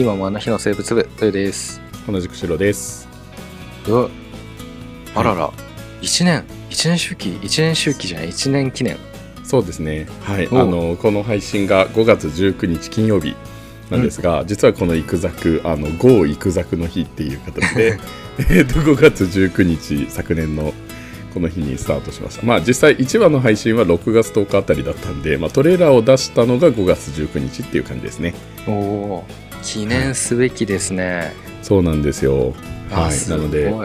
今もあの日の生物部、とよです。同じく白です。うわあらら、1年、1年周期 ?1 年周期じゃない ?1 年記念。そうですね。はい。あおのこの配信が5月19日金曜日なんですが、実はこのイクザクあのゴーイクザクの日っていう形で、えっと5月19日昨年のこの日にスタートしました。まあ実際1話の配信は6月10日あたりだったんで、まあトレーラーを出したのが5月19日っていう感じですね。おおー記念すべきですね。そうなんですよ。はい。ないので、ま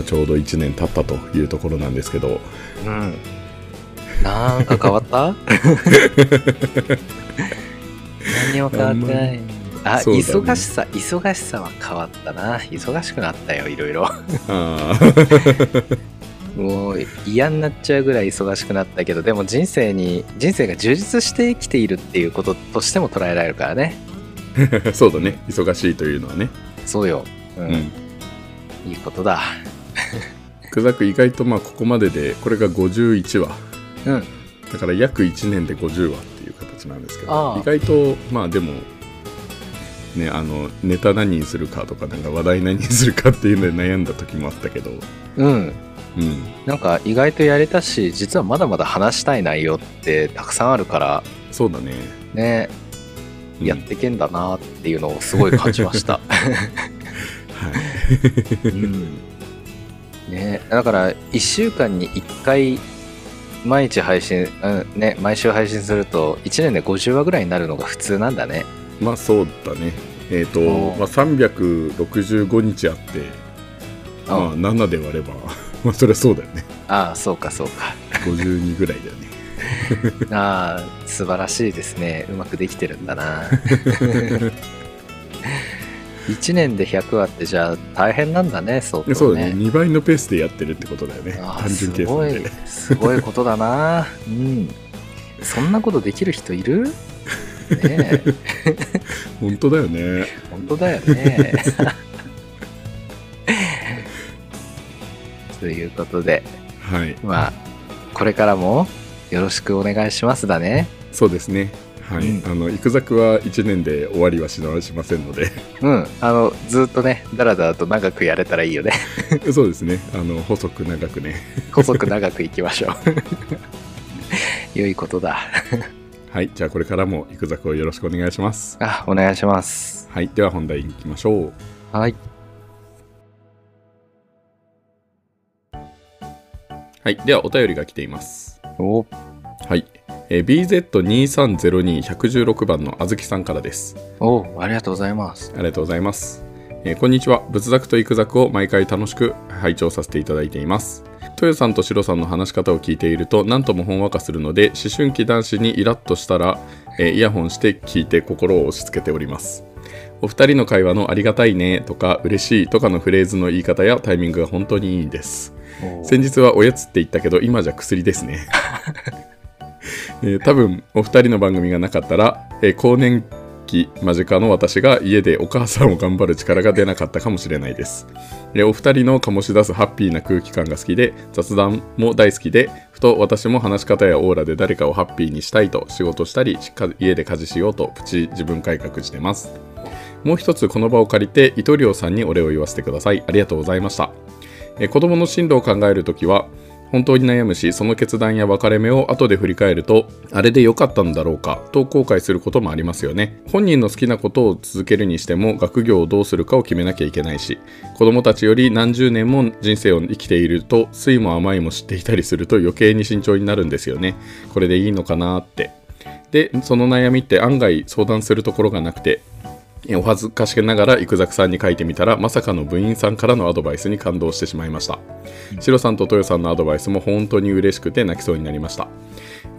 あ、ちょうど1年経ったというところなんですけど、うん。なんか変わった？何も変わってない。あ、ね忙しさ、忙しさは変わったな。忙しくなったよ、いろいろ。もう嫌になっちゃうぐらい忙しくなったけど、でも人生に、人生が充実して生きているっていうこととしても捉えられるからね。そうだね。忙しいというのはね。そうよ。うん。うん。いいことだ。クザク意外とまあここまででこれが51話うん。だから約1年で50話っていう形なんですけど意外とまあでもねあのネタ何にするかとかなんか話題何にするかっていうので悩んだ時もあったけどうん。うんなんか意外とやれたし、実はまだまだ話したい内容ってたくさんあるから、そうだね、ね、うんやってけんだなっていうのをすごい感じました。はい。うん。ね、だから1週間に1回毎日配信、うんね、毎週配信すると1年で50話ぐらいになるのが普通なんだね。まあそうだね。えっ、と、お。まあ、365日あってまあ7で割れば まあそりゃそうだよね。ああそうかそうか。52ぐらいだよね。ああ素晴らしいですね。うまくできてるんだな。1年で100話ってじゃあ大変なんだね相当ね。そうだね。2倍のペースでやってるってことだよね。単純計算で。すごいすごいことだな。うん。そんなことできる人いる？ねえ。本当だよね。本当だよね。ということではい。まあこれからもよろしくお願いしますだねそうですね。はい、うん。あのイクザクは1年で終わりはしなしませんので。うん。あのずっとねだらだらと長くやれたらいいよね。そうですね。あの細く長くね。細く長くいきましょう。良いことだ。はい。じゃあこれからもイクザクをよろしくお願いします。あお願いします。はい。では本題に行きましょう。はい。はい。ではお便りが来ています。お。はい、えー BZ2302116 番のあずきさんからですおありがとうございますありがとうございます。えーこんにちは。仏作と育作を毎回楽しく拝聴させていただいています。豊さんとシロさんの話し方を聞いていると何ともほんわかするので思春期男子にイラッとしたら、えーイヤホンして聞いて心を押し付けております。お二人の会話のありがたいねとか嬉しいとかのフレーズの言い方やタイミングが本当にいいです。お先日はおやつって言ったけど今じゃ薬ですね、えー多分お二人の番組がなかったら、えー更年期間近の私が家でお母さんを頑張る力が出なかったかもしれないです、えーお二人の醸し出すハッピーな空気感が好きで雑談も大好きでふと私も話し方やオーラで誰かをハッピーにしたいと仕事したり家で家事しようとプチ自分改革してます。もう一つこの場を借りて糸亮さんにお礼を言わせてください。ありがとうございました。えー子供の進路を考えるときは本当に悩むしその決断や別れ目を後で振り返るとあれで良かったんだろうかと後悔することもありますよね。本人の好きなことを続けるにしても学業をどうするかを決めなきゃいけないし子供たちより何十年も人生を生きていると酸いも甘いも知っていたりすると余計に慎重になるんですよね。これでいいのかなって。でその悩みって案外相談するところがなくてお恥ずかしながら生ザクさんに書いてみたらまさかの部員さんからのアドバイスに感動してしまいました。シロさんとトヨさんのアドバイスも本当に嬉しくて泣きそうになりました。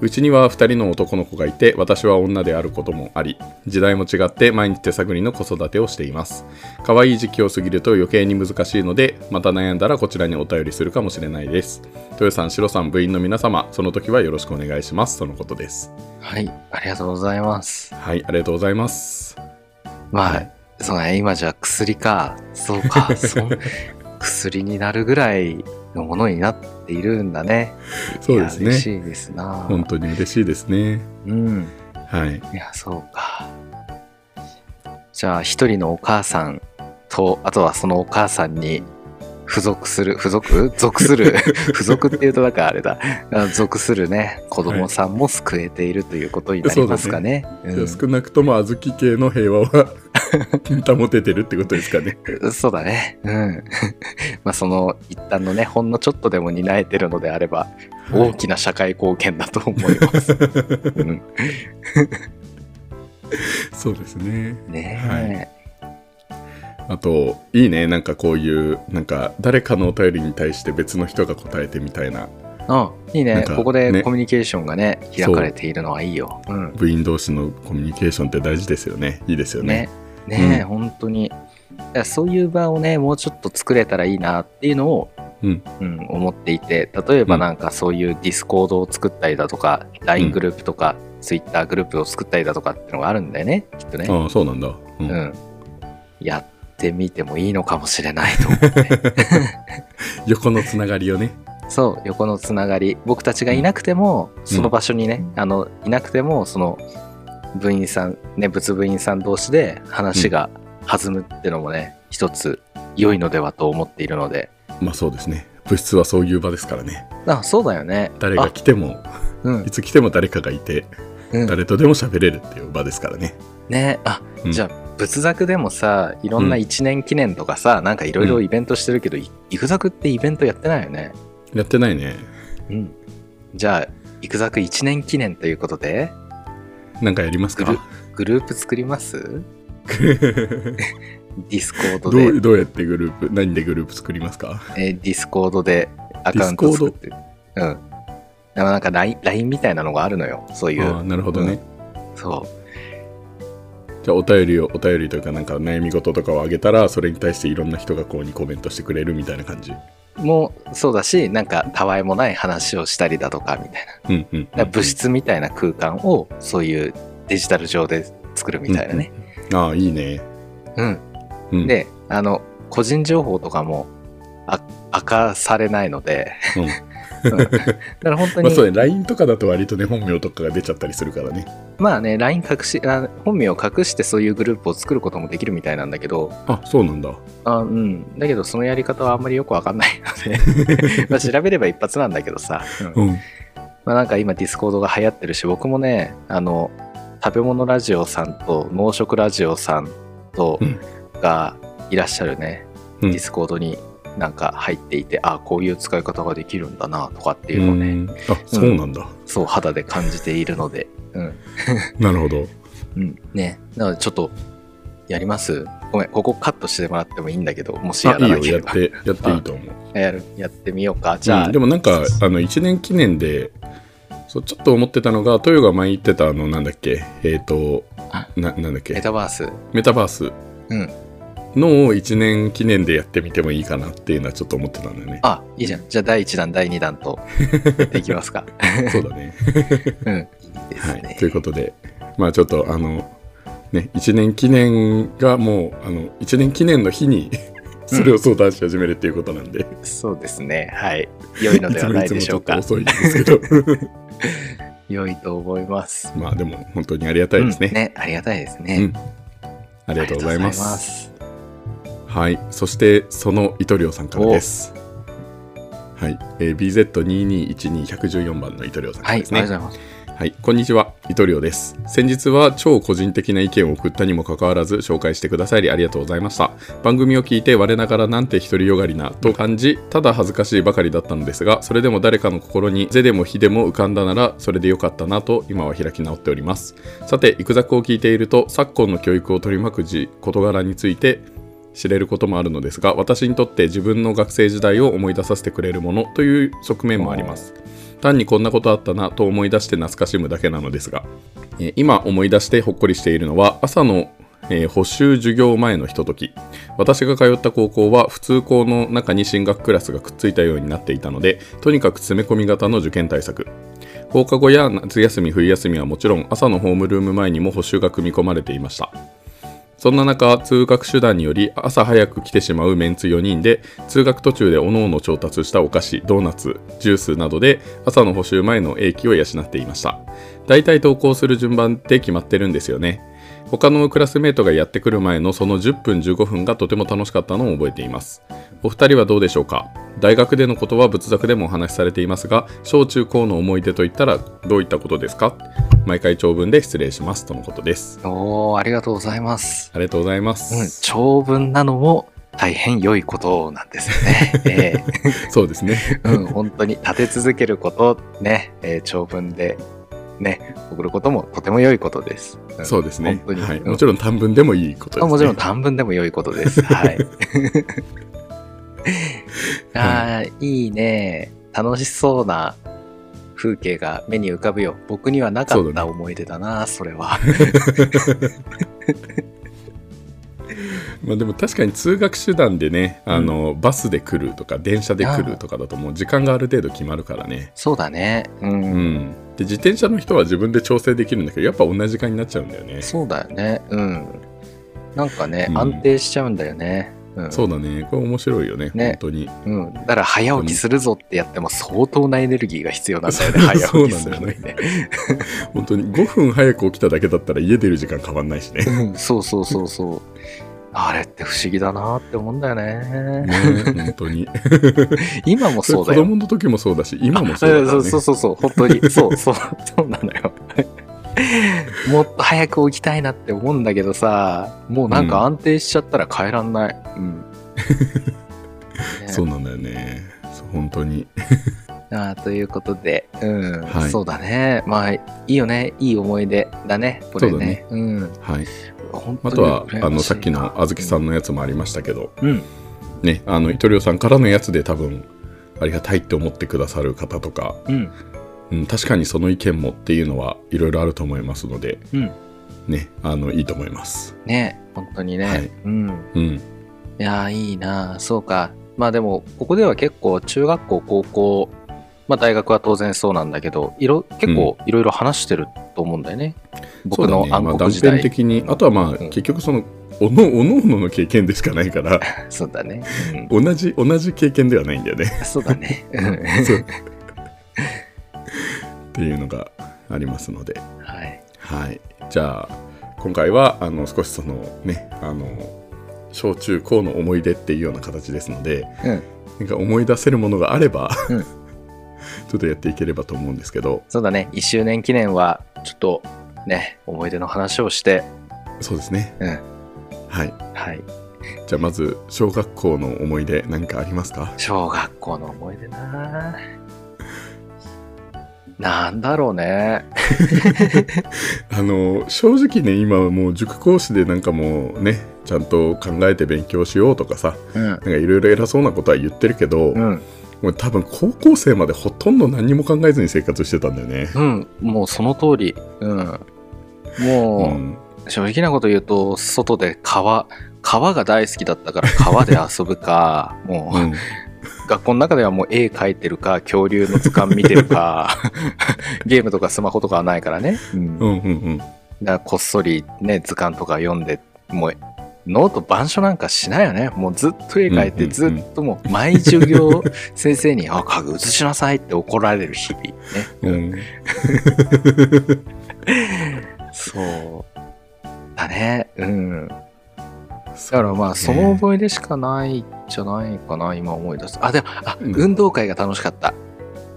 うちには2人の男の子がいて私は女であることもあり時代も違って毎日手探りの子育てをしています。可愛い時期を過ぎると余計に難しいのでまた悩んだらこちらにお便りするかもしれないです。トヨさんシロさん部員の皆様その時はよろしくお願いします。とのことです。はいありがとうございます。はいありがとうございますまあ、そうね、今じゃ薬か。そうか、そう。薬になるぐらいのものになっているんだね。そうですね嬉しいですな。本当に嬉しいですねうん。はいいや、そうか。じゃあ一人のお母さんとあとはそのお母さんに付属する付属？属する？付属っていうとなんかあれだあ属するね子供さんも救えているということになりますかね。じゃあ少なくとも小豆系の平和は 保ててるってことですかね。うんそうだね。うん。まあその一旦のねほんのちょっとでも担えてるのであれば大きな社会貢献だと思います。うん、そうですね。ねえ、あと、いいね。なんかこういう、なんか誰かのお便りに対して別の人が答えてみたいな、うん、いいねなんかここでねコミュニケーションがね開かれているのはいいよ。うん部員同士のコミュニケーションって大事ですよね。いいですよねね。ねえ、うん本当に。そういう場をね、もうちょっと作れたらいいなっていうのを、うんうん思っていて、例えばなんかそういうディスコードを作ったりだとか、LINE グループとか、Twitter グループを作ったりだとかっていうのがあるんだよね、きっとね。ああ、そうなんだ。うんうん。やってみてもいいのかもしれないと思って。横のつながりをね。そう、横のつながり。僕たちがいなくても、その場所にね、あの、いなくても、その、部員さん、ね、仏部員さん同士で話が弾むってのもね、一つ良いのではと思っているので。まあそうですね。物質はそういう場ですからね。あ、そうだよね。誰が来ても、あ、うん。いつ来ても誰かがいて、うん、誰とでも喋れるっていう場ですからね。ねあ、うんじゃあ、仏作でもさ、いろんな一年記念とかさ、なんかいろいろイベントしてるけど、イクザクってイベントやってないよね。やってないね。うん。じゃあ、イクザク1年記念ということで、なんかやりますか？グループ作ります？ディスコードどでうどうやってグループ、何でグループ作りますか？えーディスコードでアカウント作って。うん。でもなんか LINE, みたいなのがあるのよ。そういう。なるほどね。そじゃあお便りを、お便りというかなんか悩み事とかをあげたら、それに対していろんな人がこうにコメントしてくれるみたいな感じ？う。もうそうだし、なんかたわいもない話をしたりだとかみたいな。うんうん、物質みたいな空間をそういうデジタル上で作るみたいなね。ああ、いいね。うん。うん、で、あの、個人情報とかもあ明かされないので、うんうんだから本当に、まあそうね、LINE とかだと割とね、本名とかが出ちゃったりするからね。まあね、LINE 隠しあ、本名を隠してそういうグループを作ることもできるみたいなんだけど、あ、そうなんだ。あうん。だけど、そのやり方はあんまりよくわかんないので、まあ調べれば一発なんだけどさ、うん。うん。まあなんか今ディスコードが流行ってるし、僕もね、あの、食べ物ラジオさんと農食ラジオさんとうん。がいらっしゃるね、うん。ディスコードになんか入っていて、あこういう使い方ができるんだなとかっていうのをね、うんあ、そうなんだ。そう肌で感じているので、うん。なるほど。うん。ね。なのでちょっと、やります？ごめん、ここカットしてもらってもいいんだけど、もしやあ、いいよ、らなければ。やって、やっていいと思う。やるやってみようか。じゃあ、うんでもなんか、あの、1年記念で、そうちょっと思ってたのが、トヨが前言ってた、あの、なんだっけ、えっ、とあ、な、なんだっメけ、タバース。メタバースうん。の1年記念でやってみてもいいかなっていうのはちょっと思ってたんだよね。あ、いいじゃん。じゃあ、第1弾、第2弾と、やっていきますか。そうだね。うん。いいですはね。い。ということで、まあちょっと、あの、ね、1年記念がもう、あの、1年記念の日に、それを相談し始めるっていうことなんで、そうですね。はい。良いのではないでしょうかいつ。もいつもちょっと遅いんですけど、良いと思います。まあでも本当にありがたいですね。うんね、ありがたいですね。うんありがとうございます。はい。そして、その糸量さんからです。はい。えー、BZ2212114 番の糸量さんかはい、ありらですね。がとうございます。はい、こんにちは、伊藤亮です。先日は超個人的な意見を送ったにもかかわらず紹介してくださりありがとうございました。番組を聞いて我ながらなんて独りよがりなと感じ、ただ恥ずかしいばかりだったのですが、それでも誰かの心に是でも非でも浮かんだならそれでよかったなと今は開き直っております。さて、イクザクを聞いていると昨今の教育を取り巻く事事柄について知れることもあるのですが私にとって自分の学生時代を思い出させてくれるものという側面もあります。単にこんなことあったなと思い出して懐かしむだけなのですが、えー今思い出してほっこりしているのは朝の、えー補習授業前のひととき。私が通った高校は普通校の中に進学クラスがくっついたようになっていたのでとにかく詰め込み型の受験対策。放課後や夏休み冬休みはもちろん朝のホームルーム前にも補習が組み込まれていました。そんな中、通学手段により朝早く来てしまうメンツ4人で、通学途中で各々調達したお菓子、ドーナツ、ジュースなどで朝の補修前の英気を養っていました。大体投稿する順番って決まってるんですよね。他のクラスメートがやってくる前のその10分15分がとても楽しかったのを覚えています。お二人はどうでしょうか？大学でのことは仏作でもお話しされていますが小中高の思い出といったらどういったことですか？毎回長文で失礼しますとのことです。おー、ありがとうございます。ありがとうございまうん、す、長文なのも大変良いことなんですよね。えそうですね。えうん、本当に立て続けること、ね、えー長文で、ね、送ることもとても良いことです。んそうですね本当に。はい、うんもちろん短文でもいいことです、ね、あもちろん短文でも良いことです。はい。あーいいね。楽しそうな風景が目に浮かぶよ。僕にはなかった思い出だな、それは。まあでも確かに通学手段でね、あのバスで来るとか電車で来るとかだともう時間がある程度決まるからねそうだね。うん。うんで自転車の人は自分で調整できるんだけどやっぱ同じ時間になっちゃうんだよねそうだよね。うん。なんかね、うん安定しちゃうんだよね。うん。そうだねこれ面白いよねね本当にうん。だから早起きするぞってやっても相当なエネルギーが必要なんだよね。早起きするのにね。本当に5分早く起きただけだったら家出る時間変わんないしねうんそうそうそうそう。あれって不思議だなって思うんだよね。ね本当に 今もそうだよ。子供の時もそうだし今もそうだねそうそうそう、本当に。そうそう、そうなのよ。もっと早く起きたいなって思うんだけどさ、もうなんか安定しちゃったら帰らんない。うん。ねそうなんだよね本当にあーということで、うん、はいそうだね。まあ、いいよね。いい思い出だね。これね。うん。はいあとはあのさっきのあずきさんのやつもありましたけど、うん。ね、あの、イトリオさんからのやつで多分、ありがたいって思ってくださる方とか、うん。うん、確かにその意見もっていうのはいろいろあると思いますので、うん。ね、あの、いいと思います。ね。本当にね。はいうん。うん。いやー、いいなそうか。まあでも、ここでは結構、中学校、高校、まあ大学は当然そうなんだけど、いろ結構いろいろ話してると思うんだよね。僕のそうだね、まあ、断暗黒時代。片的に、あとはまあ、ん結局その、おのおのおのの経験でしかないから、そうだね。うん同じ、同じ経験ではないんだよね。そうだね。っていうのがありますので、はい。はい。じゃあ、今回は、あの、少しその、ね、あの、小中高の思い出っていうような形ですので、うん。なんか思い出せるものがあれば、うんちょっとやっていければと思うんですけど、そうだね。1周年記念は、ちょっと、ね、思い出の話をして、そうですね。うん。はい。はい。じゃあまず、小学校の思い出何かありますか？小学校の思い出ななんだろうね。あの、正直ね、今はもう塾講師でなんかもうね、ちゃんと考えて勉強しようとかさ、うんなん。かいろいろ偉そうなことは言ってるけど、うん。もう多分高校生までほとんど何も考えずに生活してたんだよね。うん。もうその通り。うん。もう、うん正直なこと言うと、外で川、川が大好きだったから川で遊ぶか、もう、うん学校の中ではもう絵描いてるか、恐竜の図鑑見てるか、ゲームとかスマホとかはないからね。うん。だかうんうんうんらこっそりね、図鑑とか読んで、もう、ノート板書なんかしないよね。もうずっと絵描いて、ずっともう毎授業先生に、あ、家具写しなさいって怒られる日々ね。うんそう。だね。うん。だだからまあ、その思い出しかないんじゃないかな、今思い出す。あ、でも、あ、うん運動会が楽しかった。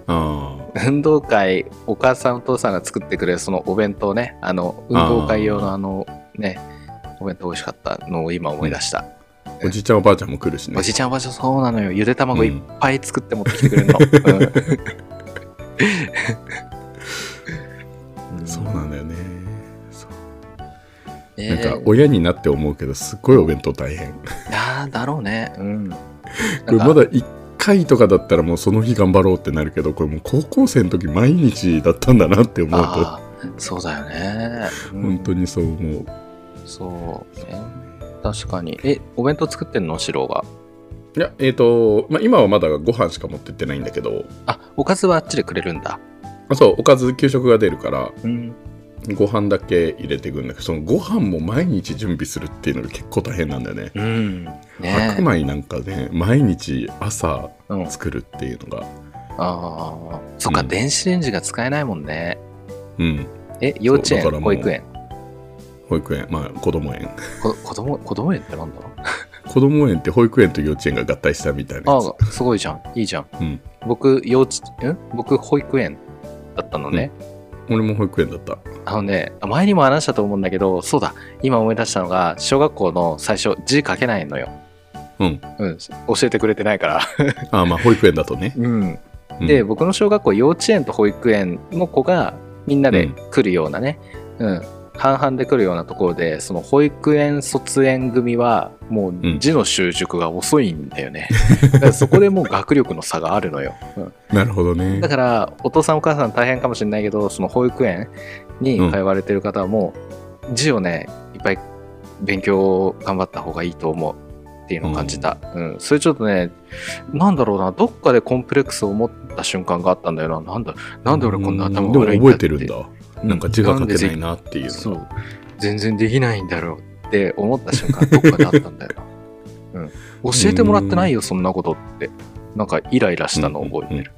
あ運動会、お母さんお父さんが作ってくれるそのお弁当ね、あの、運動会用のあの、ね、お弁当美味しかったのを今思い出した。あおじいちゃんおばあちゃんも来るしねおじいちゃんおばあちゃんそうなのよ。ゆで卵いっうんぱい作って持ってきてくれるの。うん そうなんだよねそうえなんかー親になって思うけどすっごいお弁当大変いやーだろうね。うん。これまだ1回とかだったらもうその日頑張ろうってなるけどこれもう高校生の時毎日だったんだなって思うとあーそうだよね。うん本当にそう思うそうね。確かに。え、お弁当作ってんの？シロが。いやえっ、と、まあ、今はまだご飯しか持ってってないんだけどあ、おかずはあっちでくれるんだ。あそうおかず給食が出るからうん。ご飯だけ入れていくんだけどそのご飯も毎日準備するっていうのが結構大変なんだよねうん。白ね米なんかね毎日朝うん。あ作るっていうのがあー。そっか、うん電子レンジが使えないもんね。うんえ、幼稚園保育園保育園。まあ子供園。こ子供子供園ってなんだ？ろ う子供園って保育園と幼稚園が合体したみたいなやつ。ああすごいじゃん。いいじゃん。うん。僕幼稚ん僕保育園だったのね、俺も保育園だった。あのね前にも話したと思うんだけどそうだ。今思い出したのが小学校の最初字書けないのよ。うん。うん。教えてくれてないから。ああまあ保育園だとね、うん。うん。で僕の小学校幼稚園と保育園の子がみんなで来るようなね、うん半々で来るようなところでその保育園卒園組はもうん。う字の習熟が遅いんだよね、だからそこでもう学力の差があるのよ、うん。なるほどね。だからお父さんお母さん大変かもしれないけどその保育園に通われてる方はもう字をねいっぱい勉強を頑張った方がいいと思うっていうのを感じた、うん。それちょっとねなんだろうなどっかでコンプレックスを持った瞬間があったんだよな。なんだなんで俺こんな頭が悪いんだって。でも覚えてるんだ、うなんか字が書けないなっていうの。そう全然できないんだろうって思った瞬間どっかであったんだよな、うん、教えてもらってないよそんなことって。なんかイライラしたのを覚えてる、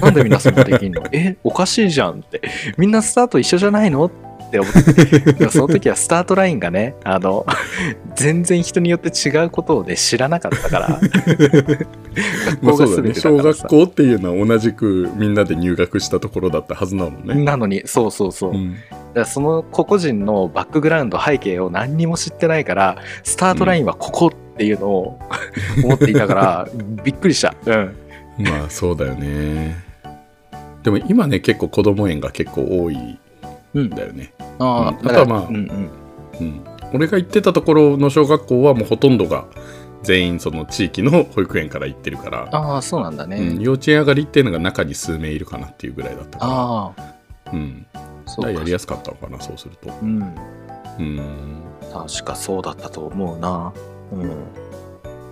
なんでみんなそんなできんの？えおかしいじゃんって。みんなスタート一緒じゃないの？って思って。その時はスタートラインがねあの 全然人によって違うことをね知らなかったから。学まあ校が全小学校っていうのは同じくみんなで入学したところだったはずなのね、なのにそうそうそう、うん。だからその個々人のバックグラウンド背景を何にも知ってないからスタートラインはここっていうのを思っていたから、びっくりした、うん、まあそうだよね。でも今ね結構子供園が結構多いだよね、あうん。あとはまあうんうん、うん、俺が行ってたところの小学校はもうほとんどが全員その地域の保育園から行ってるから、ああそうなんだね、うん、幼稚園上がりっていうのが中に数名いるかなっていうぐらいだったかああら、うん、そうやりやすかったのかなそうすると。うん。うん。確かそうだったと思うな。うん。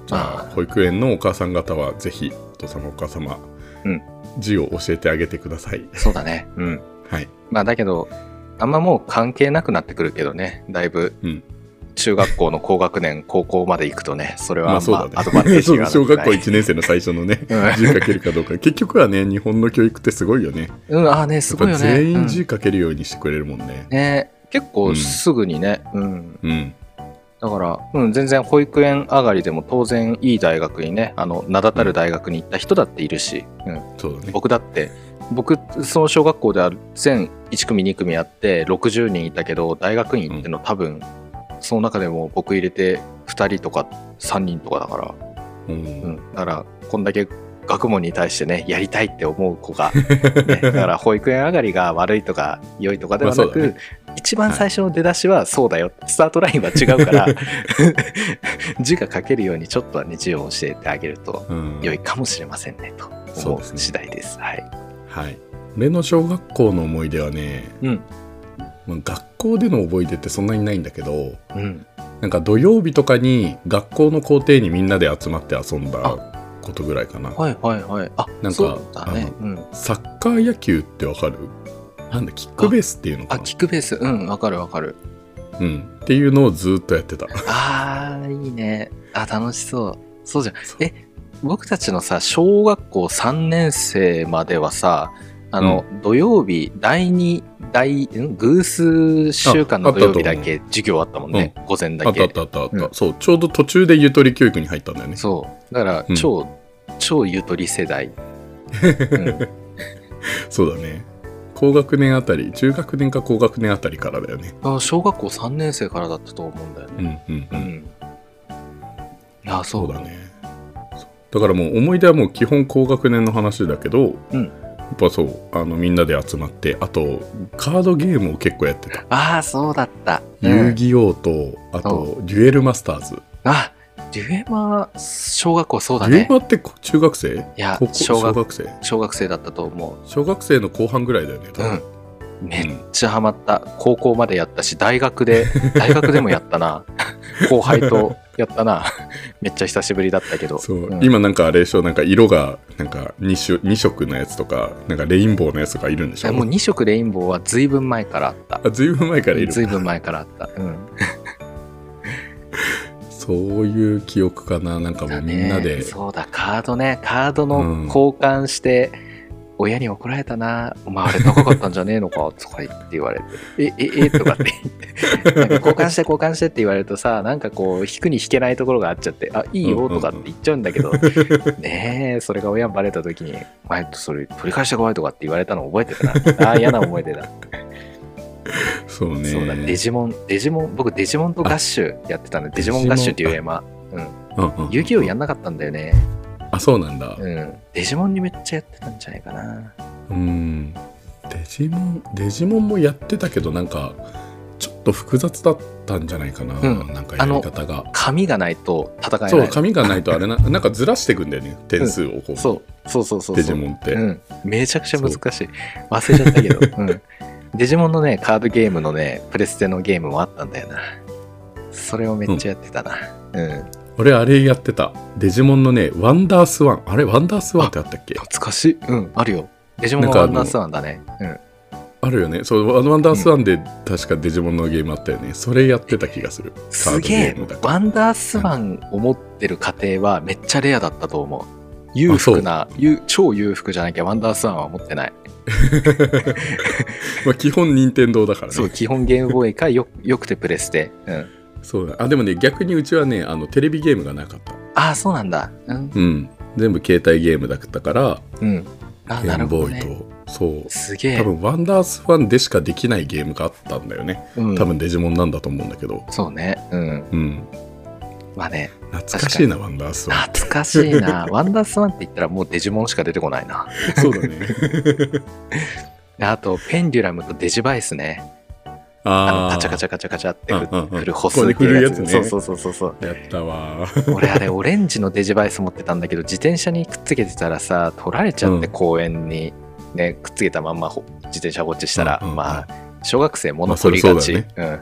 じゃあ保育園のお母さん方はぜひお父様お母様、うん。字を教えてあげてください。そうだね。うん。はい。まあだけどあんまもう関係なくなってくるけどね。だいぶ。うん。中学校の高学年高校まで行くとねそれはままあそうだね。あアドバンテージが 小学校ない1年生の最初のねうん。字書けるかどうか。結局はね日本の教育ってすごいよね。うん、ああね、すごいよね。全員うん字書けるようにしてくれるもんね。ね結うん。構すぐにね、うん。うんだから、うん、全然保育園上がりでも当然いい大学にね、あの、名だたる大学に行った人だっているし、うん。ね。僕だって、僕、その小学校では全1組2組あって60人いたけど、大学院行っての多分、その中でも僕入れて2人とか3人とかだから、うん。うん。だから、こんだけ学問に対してね、やりたいって思う子が、ね、だから保育園上がりが悪いとか良いとかではなく、一番最初の出だしはそうだよ、スタートラインは違うから 字が書けるようにちょっとはね字を教えてあげるとうん良いかもしれませんねと思う次第です。はい。はい俺の小学校の思い出はね、うんまあ学校での思い出ってそんなにないんだけどうん。なんか土曜日とかに学校の校庭にみんなで集まって遊んだことぐらいかなはいはいはい。あ、なんかね。うん。サッカー野球ってわかる？なんだキックベースっていうのかあ、なキックベース。うん、わかるわかる。うん、っていうのをずっとやってた あー、いいね。あ、楽しそう。そうじゃん。え、僕たちのさ、小学校3年生まではさ、あの、土曜日、第2、第、ん？偶数週間の土曜日だけ授業あったもんね。午前だけ。あったあったあったうんそうちょうど途中でゆとり教育に入ったんだよねそう。だからうん、超、超ゆとり世代。うんそうだね高学年あたり中学年か高学年あたりからだよね。あ小学校3年生からだったと思うんだようね。んうんう、うん。ん。いや、そううだね。だからもう思い出はもう基本高学年の話だけど、うん。やっぱそうあのみんなで集まってあとカードゲームを結構やってた、ああ、そうだった。うん。遊戯王とあとデュエルマスターズ、あ、デュエマ、小学校そうだね。デュエマって中学生？いや小学生？小学生だったと思う。小学生の後半ぐらいだよね多分、めっちゃハマった。高校までやったし、大学で、大学でもやったな。後輩とやったな。めっちゃ久しぶりだったけど。そう、うん今なんかあれでしょ？なんか色がなんか 2, 色2色のやつとかなんかレインボーのやつとかいるんでしょ？もう2色レインボーはずいぶん前からあった。あずいぶん前からいるずいぶん前からあった。うん。そういう記憶かな。なんかもうみんなで、だね。そうだ、カードね。カードのうん。交換して、親に怒られたな、お前あれ高かったんじゃねえのかとか言って言われて、え、え、えとかって言って、交換して交換してって言われるとさ、なんかこう、引くに引けないところがあっちゃって、あ、いいよとかって言っちゃうんだけど、ねえ、それが親にバレた時に、お前それ取り返してこいとかって言われたの覚えてるな。あー、嫌な思い出だ。そうね。そうだ、デジモン、デジモン、僕デジモンとガッシュやってたんで、デジモンガッシュっていうゲームは、うん。遊戯王やんなかったんだよね。あ、そうなんだ。うん。デジモンにめっちゃやってたんじゃないかな。うん。デジモン、デジモンもやってたけど、なんか、ちょっと複雑だったんじゃないかな。うんなんかやり方が。紙がないと戦えない。そう、紙がないとあれな、なんかずらしていくんだよね、点数をこう。そうそうそうそうそう。デジモンって。うん。めちゃくちゃ難しい。忘れちゃったけど。うん。デジモンのね、カードゲームのね、プレステのゲームもあったんだよな。それをめっちゃやってたな。うん。俺、あれやってた。デジモンのね、ワンダースワン。あれ、ワンダースワンってあったっけ？懐かしい。うん、あるよ。デジモンのはワンダースワンだね。うん。あるよね。そう、ワンダースワンで確かデジモンのゲームあったよね。それやってた気がする。すげえワンダースワンを持ってる家庭はめっちゃレアだったと思う。裕福な、ゆ超裕福じゃなきゃワンダースワンは持ってない。まあ、基本任天堂だからね。そう、基本ゲームボーイかよ よくてプレステ。うん。そうだ。あ、でもね、逆にうちはね、あの、テレビゲームがなかった。ああ、そうなんだ。うん。うん。全部携帯ゲームだったから、うん。あゲーム。ボーイと、そう。すげえ。多分、ワンダースワンでしかできないゲームがあったんだよね。うん、多分、デジモンなんだと思うんだけど。そうね。うん。うん。まあね、懐かしいな、ワンダースワン。懐かしいな。ワンダースワンって言ったらもうデジモンしか出てこないな。そうだね。であと、ペンデュラムとデジバイスね。あの、あカチャカチャカチャカチャってうんうんうん振る歩数ここで振るやつねそうそうそうそうそう。ャ。やったわ。俺あれオレンジのデジバイス持ってたんだけど自転車にくっつけてたらさ取られちゃってうん公園にねくっつけたまんまほ自転車放置したら、うん小学生物まあそ取りがち、れそうだね。うん。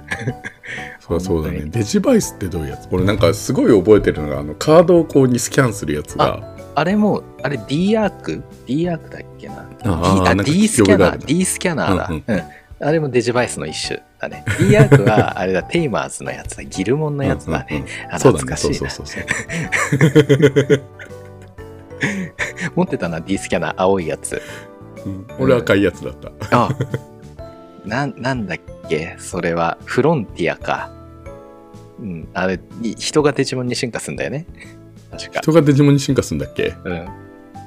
そうそうだね。本当に。デジバイスってどういうやつ？俺なんかすごい覚えてるのが、あの、カードをこうにスキャンするやつが、あれもあれ D アーク？D アークだっけな？あーあ D スキャナー D スキャナーだ、ううん。ん。あれもデジバイスの一種だね。D アークはあれだテイマーズのやつだ。ギルモンのやつだね、う。懐かしいな。そうそうそうそう。持ってたな D スキャナー。青いやつ。うん。俺赤いやつだった。あなんなんだっけ？それはフロンティアか。うんあれい人がデジモンに進化するんだよね。確か。人がデジモンに進化するんだっけ？うん。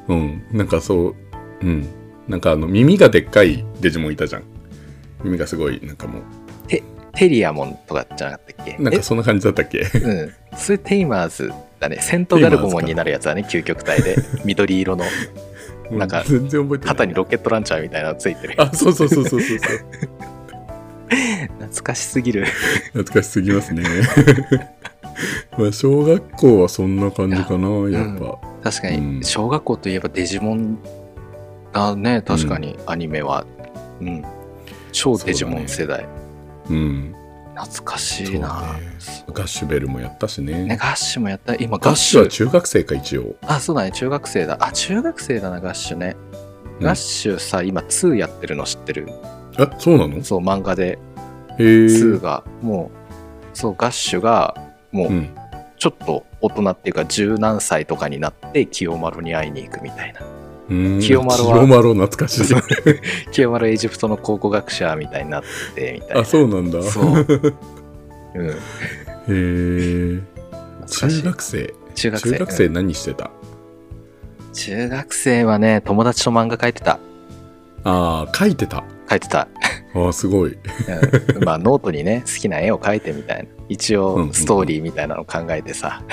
うん。なんかそう、うん。なんかあの、耳がでっかいデジモンいたじゃん。耳がすごい、なんかもテリアモンとかじゃなかったっけ？う、なんかそんな感じだったっけ？え？うん。それテイマーズだね。セントガルボモンになるやつだね究極体で。緑色のなんかう全然覚えてない。肩にロケットランチャーみたいなのついてるあ、そうそうそうそうそうそう。懐かしすぎる。懐かしすぎますね。まあ小学校はそんな感じかな、やっぱ。確かうん。に小学校といえばデジモンだね確かに。アニメは。うん。超デジモン世代、うん。懐かしいな、ガッシュベルもやったしね。ね、ガッシュもやった。今ガッシュは中学生か、一応。あそうだね。中学生だ。あ中学生だなガッシュね、うん。ガッシュさ今2やってるの知ってる？あ、そうなの？へそう漫画で。え。2が。もうそうガッシュがもう。うん。ちょっと大人っていうか十何歳とかになって清丸に会いに行くみたいな。うん清丸は清丸懐かしい。清丸エジプトの考古学者みたいになってみたいあ、なそうなんだ。そう うんへえ。中学生。中学生中学生うん何してた？中学生はね友達と漫画描いてたああ、描いてた。描いてたああ、すごい。うんまあノートにね好きな絵を描いてみたいな、うんうん一応ストーリーみたいなの考えてさ、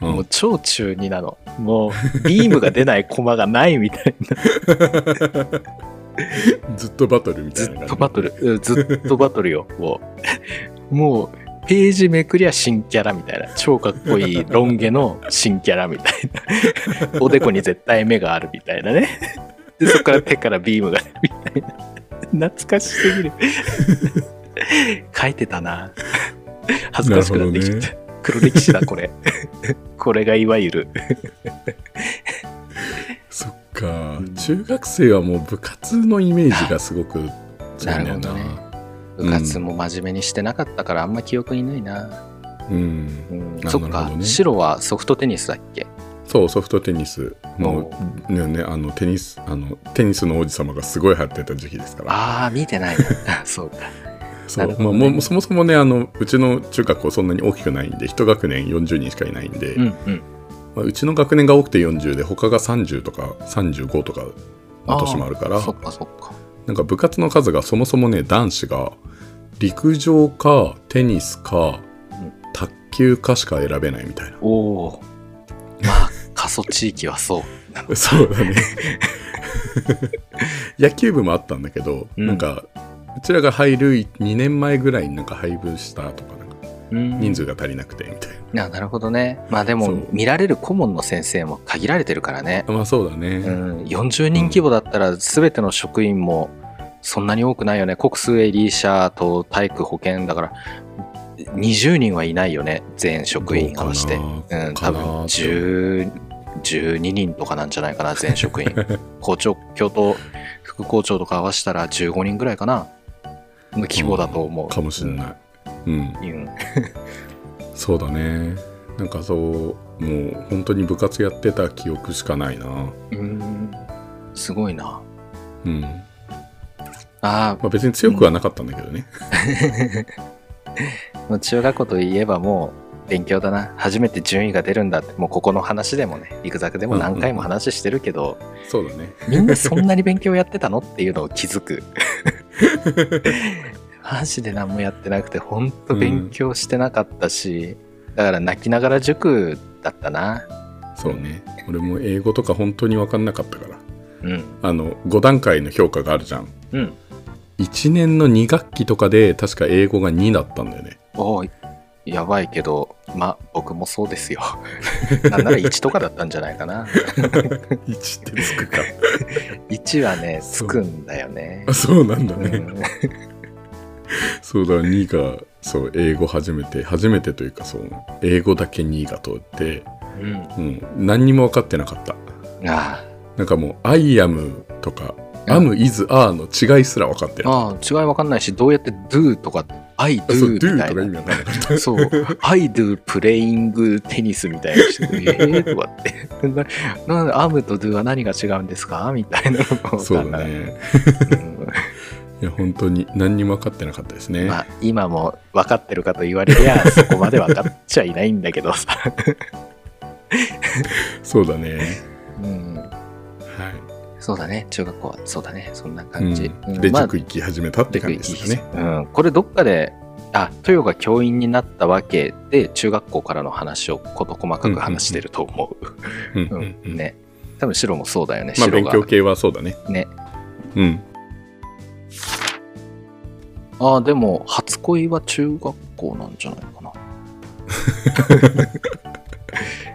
うんもう超中二なの。もうビームが出ないコマがないみたいな。ずっとバトルみたいな感じ。ずっとバトル。うんずっとバトルよ。もう。もうページめくりゃ新キャラみたいな。超かっこいいロン毛の新キャラみたいな。おでこに絶対目があるみたいなね。でそこから手からビームが。出るみたいな懐かしすぎる。書いてたな 恥ずかしくなってきちゃった、なる 黒歴史だこれ。これがいわゆる。そっか。うん。中学生はもう部活のイメージがすごく強いんだよな。なるほどね。部活も真面目にしてなかったからあんま記憶にないな、うん。うん。あそっか、ね白はソフトテニスだっけ？そうソフトテニス。もうねねあのテニスあのテニスの王子様がすごい流行ってた時期ですから。ああ見てない。なそうかそう、まあ、もうそもそもねあのうちの中学校そんなに大きくないんで一学年40人しかいないんで、うんうん。まあ、うちの学年が多くて40で他が30とか35とかの年もあるからそっかそっか。なんか部活の数がそもそもね男子が陸上かテニスかうん。卓球かしか選べないみたいな。おおまあ過疎地域はそう。そうだね。野球部もあったんだけど、うん。なんかうちらが入る2年前ぐらいになんか配分したとかなんかうん。人数が足りなくてみたいな、あなるほどね。まあでも見られる顧問の先生も限られてるからね、まあそうだね、うん、40人規模だったら全ての職員もそんなに多くないよね。国数エリーシャと体育保健だから20人はいないよね。全職員合わせて。どうん多分かなって10 12人とかなんじゃないかな全職員。校長教頭副校長とか合わせたら15人ぐらいかなの規模だと思う。かもしれない、うん、うん。そうだね。なんかそうもう本当に部活やってた記憶しかないな。うん。すごいな。うん。あまあ別に強くはなかったんだけどね、あもう中学校といえばもう勉強だな。初めて順位が出るんだって。もうここの話でもねリクザクでも何回も話してるけど、そうだね。みんなそんなに勉強やってたの？っていうのを気づく マジで何もやってなくてほんと勉強してなかったし、だから泣きながら塾だったな。そうね。俺も英語とか本当に分かんなかったから。うん。あの5段階の評価があるじゃん。うん。1年の2学期とかで確か英語が2だったんだよね。おいやばいけどまあ僕もそうですよ。なんなら1とかだったんじゃないかな。1ってつくか。1はねつくんだよね。あそうなんだね、うん。そうだ2がそう英語初めて初めてというかそう英語だけ2が通って、うん。うん、何にも分かってなかった。あなんかもう「I am」とか「うん am is are」の違いすら分かってないああ違いわかんないしどうやって do とか I do みたいな。とか意味わかんなかった。そう、I do playing テニスみたいな人。えーとかって、ななんでアムと do は何が違うんですかみたいなのそうだ。ね。うん。いや本当に何にも分かってなかったですね、まあ、今も分かってるかと言われりゃ、そこまで分かっちゃいないんだけどさ。そうだね。うん、はいそうだね、中学校はそうだね、そんな感じ。うんで、うんまあ塾行き始めたって感じですかね。うん、これどっかで、あ、豊が教員になったわけで、中学校からの話を事細かく話してると思う。うんね。多分白もそうだよね、まあ。勉強系はそうだね。ね。うん。ああ、でも、初恋は中学校なんじゃないかな。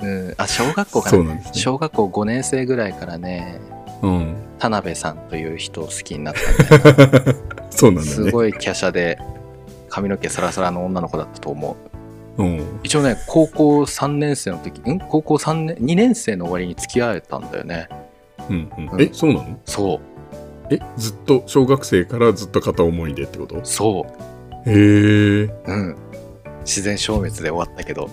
うん、あ、小学校かね。小学校5年生ぐらいからね、うん。田辺さんという人を好きになった そうなんだね。すごい華奢で、髪の毛サラサラの女の子だったと思う。うん。一応ね、高校3年生の時、ん？高校3年、2年生の終わりに付き合えたんだよね。うんう。うんんえ、そうなの？そう、え、ずっと小学生からずっと片思いでってこと？そへえ。う、うん。自然消滅で終わったけど、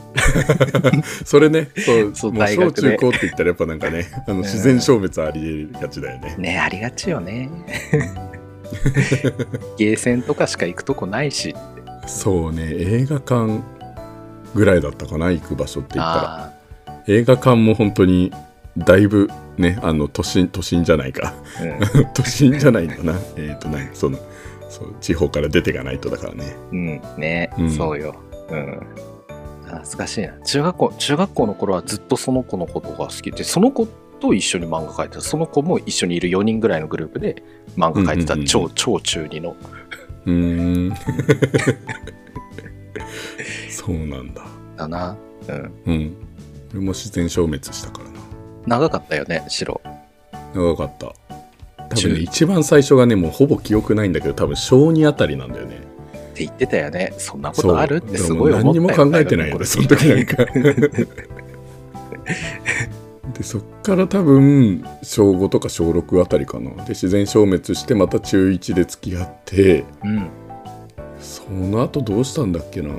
それね、そう、そう大小中高って言ったらやっぱなんかね、あの自然消滅ありがちだよね。ねありがちよね。ゲーセンとかしか行くとこないし。そうね、映画館ぐらいだったかな、行く場所って言ったら。あ映画館も本当にだいぶね、あの都心、都心じゃないか。ーうん 都心じゃないんだな。えっ、とね、その、そう、地方から出ていかないとだからね。うん、ね、うんそうよ。うん。懐かしいな。中学校、中学校の頃はずっとその子のことが好きで、その子と一緒に漫画描いてた。その子も一緒にいる4人ぐらいのグループで漫画描いてた。超、超中二の。うーん。そうなんだ。だな。うん。うん。俺も自然消滅したからな。長かったよね、白。長かった。多中分ね、一番最初がね、もうほぼ記憶ないんだけど、多分小2あたりなんだよね。って言ってたよね。そんなことある？ってすごい思ったよ何にも考えてないよね、その時なんか。で、そっから多分、小5とか小6あたりかな。で、自然消滅して、また中1で付き合って、うん。その後どうしたんだっけな。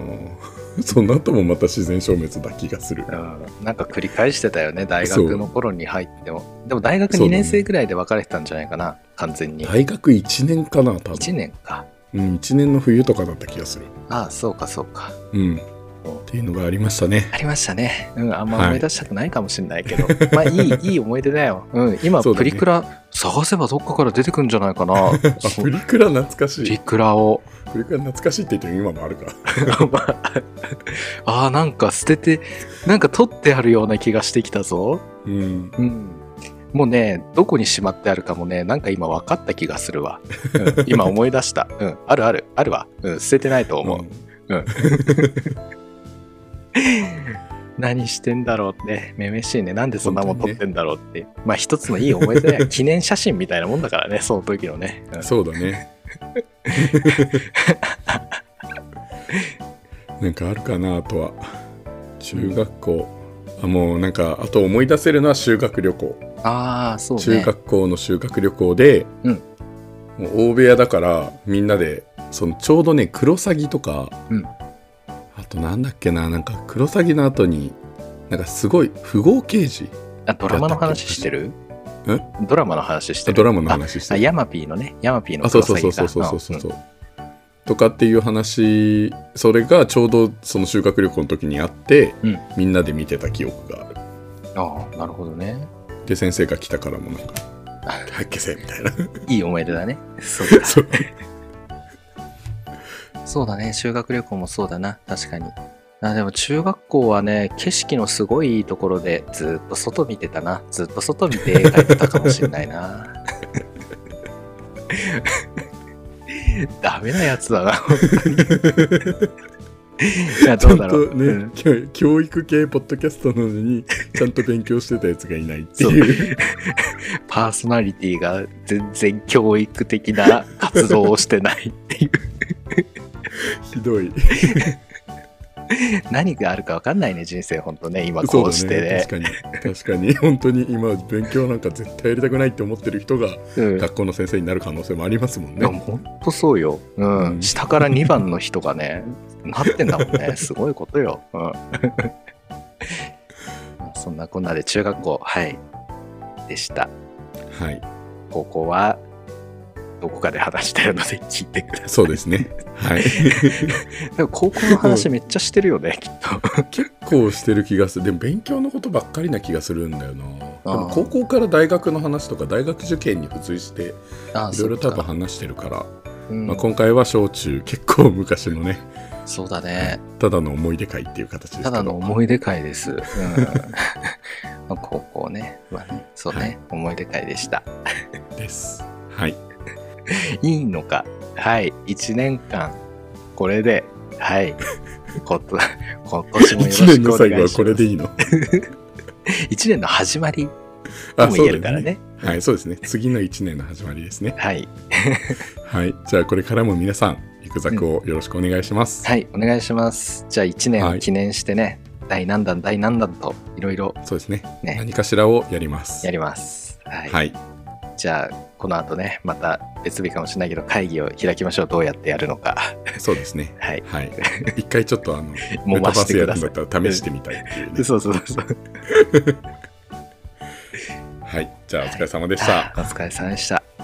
その後もまた自然消滅だ気がする。うん、なんか繰り返してたよね大学の頃に入っても。でも大学2年生ぐらいで別れてたんじゃないかな、完全に。大学1年かな多分。1年かうん、1年の冬とかだった気がする。ああそうかそうか。うん。っていうのがありましたね。ありましたね。うんあんま思い出したくないかもしれないけど、まあいい いい思い出だよ。うん今ね。プリクラ探せばどっかから出てくんじゃないかな。プリクラ懐かしプリいクラを。プリクラ懐かしいって言っても今もあるか ああなんか捨ててなんか取ってあるような気がしてきたぞ。うん。うんもうね、どこにしまってあるかもね、なんか今分かった気がするわ。うん、今思い出した。うん、あるある、あるわ。うん、捨ててないと思う。ん 何してんだろうって、めめしいね。なんでそんなもん撮ってんだろうって。まあ一つのいい思い出だよ。記念写真みたいなもんだからね、その時のね。うんそうだね なんかあるかなあとは中学校、あもうなんかあと思い出せるのは修学旅行あそう、ね、中学校の修学旅行で、うん、もう大部屋だからみんなでそのちょうどねクロサギとか、うん、あとなんだっけななんかクロサギの後になんかすごい不合刑事あドラマの話してる？ドラマの話してドラマの話してあヤマピーのね。ヤマピーのそうそうそうそうそう。そうそう、とかっていう話それがちょうどその修学旅行の時にあって、うん、みんなで見てた記憶がある。ああなるほどね。で先生が来たからもなんか「はい消せ」みたいないい思い出だね。そうだ。そうそうだね。修学旅行もそうだな。確かに。あでも中学校はね、景色のすごいいいところでずっと外見てたな。ずっと外見て描いてたかもしれないな。ダメなやつだな。本当に いや、どうんだろう。とね、うん教教育系ポッドキャストなのにちゃんと勉強してたやつがいないっていう パーソナリティが全然教育的な活動をしてないっていう。ひどい何があるか分かんないね、人生、本当ね。今こうしてね。確かに確かに本当に今勉強なんか絶対やりたくないって思ってる人がうん学校の先生になる可能性もありますもんねほんとそうよ。うん。うん下から2番の人がね、なってんだもんね。すごいことよ。うん。そんなこんなで中学校、はい。でした。はい高校は、どこかで話してるので聞いてくださそうですねはいい。でも高校の話めっちゃしてるよね、きっと。結構してる気がするでも勉強のことばっかりな気がするんだよなでも高校から大学の話とか大学受験に付随してあいろいろ多分話してるから、うんまあ、今回は小中結構昔のねそうだね。ただの思い出会っていう形ですただの思い出会です。うん。まあ高校ね。まあね、そうね、はい思い出会でした。ですはい いいのか。はい。1年間、これで、はい。今年もよろ1し年の最後はくお願いします。これでいいの？1年の始まりとあも言えるからね。はいそうですね次の1年の始まりですね はい。はいじゃあこれからも皆さんリクザクをよろしくお願いします、はい。お願いします。じゃあ1年はいを記念してね、第何弾、第何弾と、いろいろそうですねね、何かしらをやりますやります。はい。はいじゃあ、この後ね、また別日かもしれないけど、会議を開きましょう。どうやってやるのか。そうですね はい。はい一回ちょっとあのもう回メタバスやるんだ。ったら試してみたいっていうねそうそうそう。はい。じゃあお疲れ様でした、お疲れ様でした。